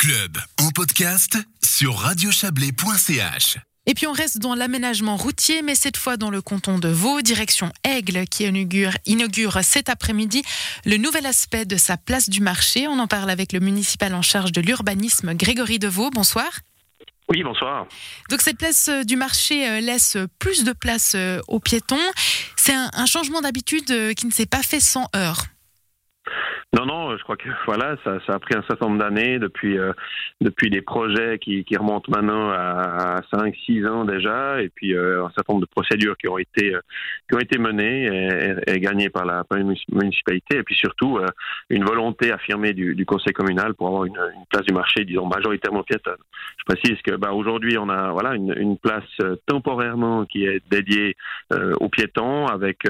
club en podcast sur radiochablais.ch. Et puis on reste dans l'aménagement routier, mais cette fois dans le canton de Vaud, direction Aigle, qui inaugure, inaugure cet après-midi le nouvel aspect de sa place du marché. On en parle avec le municipal en charge de l'urbanisme, Grégory Deveau. Bonsoir. Oui, bonsoir. Donc cette place euh, du marché euh, laisse plus de place euh, aux piétons. C'est un, un changement d'habitude qui ne s'est pas fait sans heurts. Non, non, je crois que voilà, ça, ça a pris un certain nombre d'années depuis euh, depuis des projets qui, qui remontent maintenant à, à 5 6 ans déjà et puis euh, un certain nombre de procédures qui ont été euh, qui ont été menées et, et, gagnées par la, par la, municipalité et puis surtout euh, une volonté affirmée du, du, conseil communal pour avoir une, une, place du marché disons majoritairement piétonne. Je précise que bah, aujourd'hui on a voilà une, une, place temporairement qui est dédiée aux piétons avec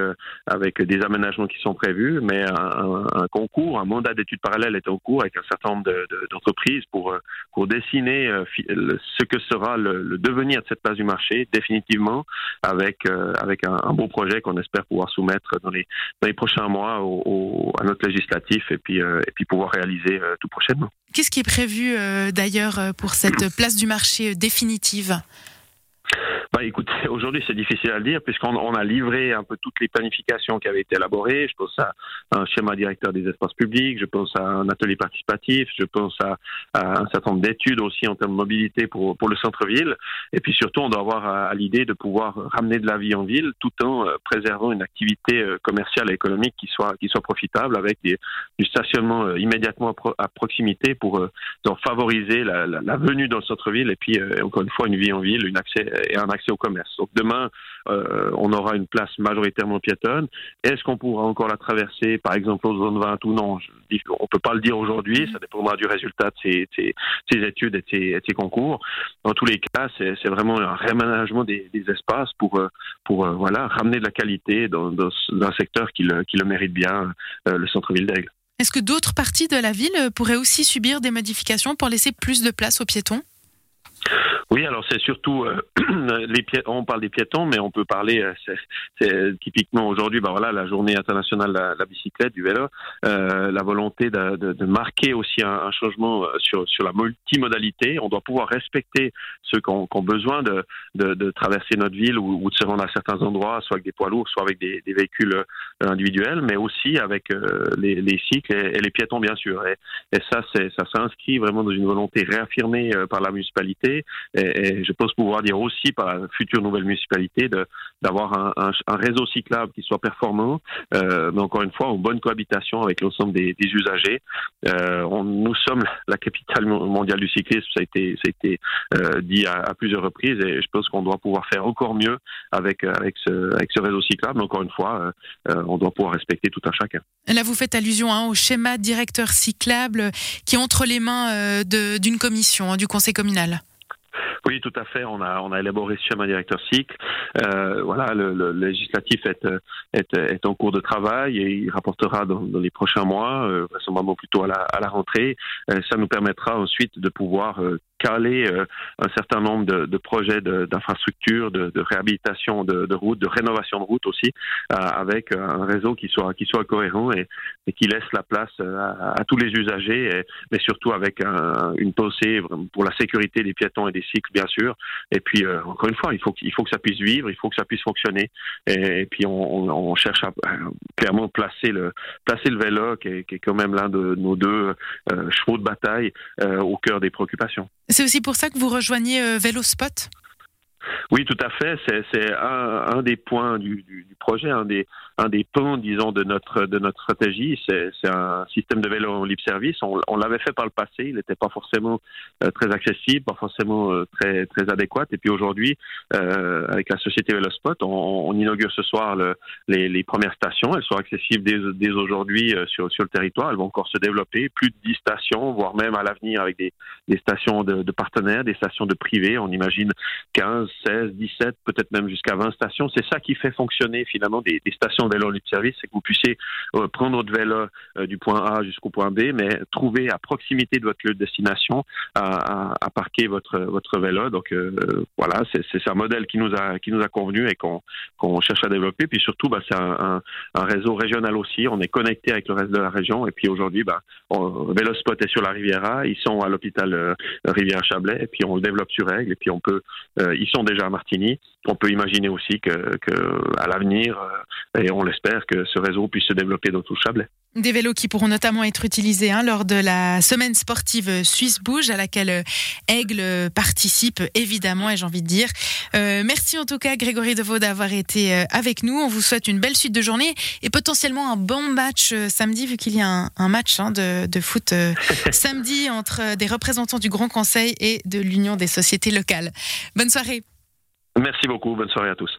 avec des aménagements qui sont prévus mais un, un concours un mandat d'études parallèles est en cours avec un certain nombre d'entreprises pour, euh, dessiner euh, ce que sera le, devenir de cette place du marché définitivement avec, euh, avec un, beau projet qu'on espère pouvoir soumettre dans les, prochains mois à notre législatif et puis, et puis pouvoir réaliser tout prochainement. Qu'est-ce qui est prévu d'ailleurs pour cette place du marché définitive? Bah, écoutez, aujourd'hui c'est difficile à le dire puisqu'on on a livré un peu toutes les planifications qui avaient été élaborées. Je pense à un schéma directeur des espaces publics, je pense à un atelier participatif, je pense à, un certain nombre d'études aussi en termes de mobilité pour, le centre-ville. Et puis surtout, on doit avoir à, l'idée de pouvoir ramener de la vie en ville tout en euh, préservant une activité euh, commerciale et économique qui soit, qui soit profitable avec du stationnement euh, immédiatement à, proximité pour favoriser la, venue dans le centre-ville et puis encore une fois une vie en ville, une accès et un accès au commerce. Donc demain, euh, on aura une place majoritairement piétonne. Est-ce qu'on pourra encore la traverser, par exemple, aux zones 20 ou non? On peut pas le dire aujourd'hui, ça dépendra du résultat de ces, études et de ces, concours. Dans tous les cas, c'est vraiment un réaménagement des, espaces pour, euh, euh, ramener de la qualité dans, un secteur qui le mérite bien, le centre-ville d'Aigle. Est-ce que d'autres parties de la ville pourraient aussi subir des modifications pour laisser plus de place aux piétons? Oui, alors c'est surtout euh, les on parle des piétons, mais on peut parler, euh, typiquement aujourd'hui, bah voilà, la journée internationale de la, bicyclette, du vélo, euh, la volonté de, de, de marquer aussi un, un, changement euh, sur, sur la multimodalité. On doit pouvoir respecter ceux qui ont, qui ont besoin de, de, traverser notre ville ou, ou, de se rendre à certains endroits, soit avec des poids lourds, soit avec des, des véhicules individuels, mais aussi avec les, les, cycles et, les piétons, bien sûr. Et, et ça, ça s'inscrit vraiment dans une volonté réaffirmée par la municipalité je pense pouvoir dire aussi par la future nouvelle municipalité d'avoir un, réseau cyclable qui soit performant, euh, mais encore une fois en bonne cohabitation avec l'ensemble des, usagers. Euh, nous sommes la capitale mondiale du cyclisme, ça a été, euh, dit à, plusieurs reprises, et je pense qu'on doit pouvoir faire encore mieux avec ce, réseau cyclable. Mais encore une fois, on doit pouvoir respecter tout un chacun. Là, vous faites allusion hein, au schéma directeur cyclable qui est entre les mains d'une commission hein, du conseil communal. Oui, tout à fait. On a, élaboré ce schéma directeur cycle. Euh, voilà, le, le, législatif est, est, est, en cours de travail et il rapportera dans, dans les prochains mois, euh, moment plutôt à la, à la rentrée. Euh, ça nous permettra ensuite de pouvoir euh, caler euh, un certain nombre de, de projets d'infrastructures, de, de, réhabilitation de, routes, de rénovation de routes aussi, euh, avec un réseau qui soit qui soit cohérent et, et qui laisse la place à, à tous les usagers, et, mais surtout avec un, une pensée pour la sécurité des piétons et des cycles, bien sûr. Et puis euh, encore une fois, il faut il faut que ça puisse vivre, il faut que ça puisse fonctionner. Et, et puis on, on, on, cherche à clairement placer le placer le vélo, qui est, qui est quand même l'un de nos deux euh, chevaux de bataille, euh, au cœur des préoccupations. C'est aussi pour ça que vous rejoignez euh, Vélospot oui, tout à fait. C'est un, un, des points du, du, du, projet, un des, un des ponts, disons, de notre, de notre stratégie. C'est un système de vélo en libre service. On, on l'avait fait par le passé. Il n'était pas forcément euh, très accessible, pas forcément euh, très, très adéquat. Et puis aujourd'hui, euh, avec la société Vélospot, on, on inaugure ce soir le, les, les, premières stations. Elles sont accessibles dès, dès aujourd'hui euh, sur, sur le territoire. Elles vont encore se développer. Plus de 10 stations, voire même à l'avenir avec des, des stations de, de partenaires, des stations de privés. On imagine 15, 16, 17, peut-être même jusqu'à 20 stations. C'est ça qui fait fonctionner finalement des, des stations vélo libre service, c'est que vous puissiez prendre votre vélo du point A jusqu'au point B, mais trouver à proximité de votre lieu de destination à, à, parquer votre votre vélo. Donc voilà, c'est un modèle qui nous a qui nous a convenu et qu'on qu'on cherche à développer. Puis surtout, bah, c'est un, réseau régional aussi. On est connecté avec le reste de la région. Et puis aujourd'hui, bah, est sur la Riviera. Ils sont à l'hôpital Rivière-Chablais. Et puis on le développe sur Aigle. Et puis on peut, ils sont déjà à Martigny. On peut imaginer aussi que, que à l'avenir, et on l'espère, que ce réseau puisse se développer dans tout le Chablais. Des vélos qui pourront notamment être utilisés hein, lors de la semaine sportive Suisse Bouge à laquelle Aigle participe évidemment et j'ai envie de dire. Euh, merci en tout cas Grégory Deveau d'avoir été euh, avec nous. On vous souhaite une belle suite de journée et potentiellement un bon match euh, samedi vu qu'il y a un, match hein, de, de, foot samedi entre des représentants du Grand Conseil et de l'Union des sociétés locales. Bonne soirée. Merci beaucoup. Bonne soirée à tous.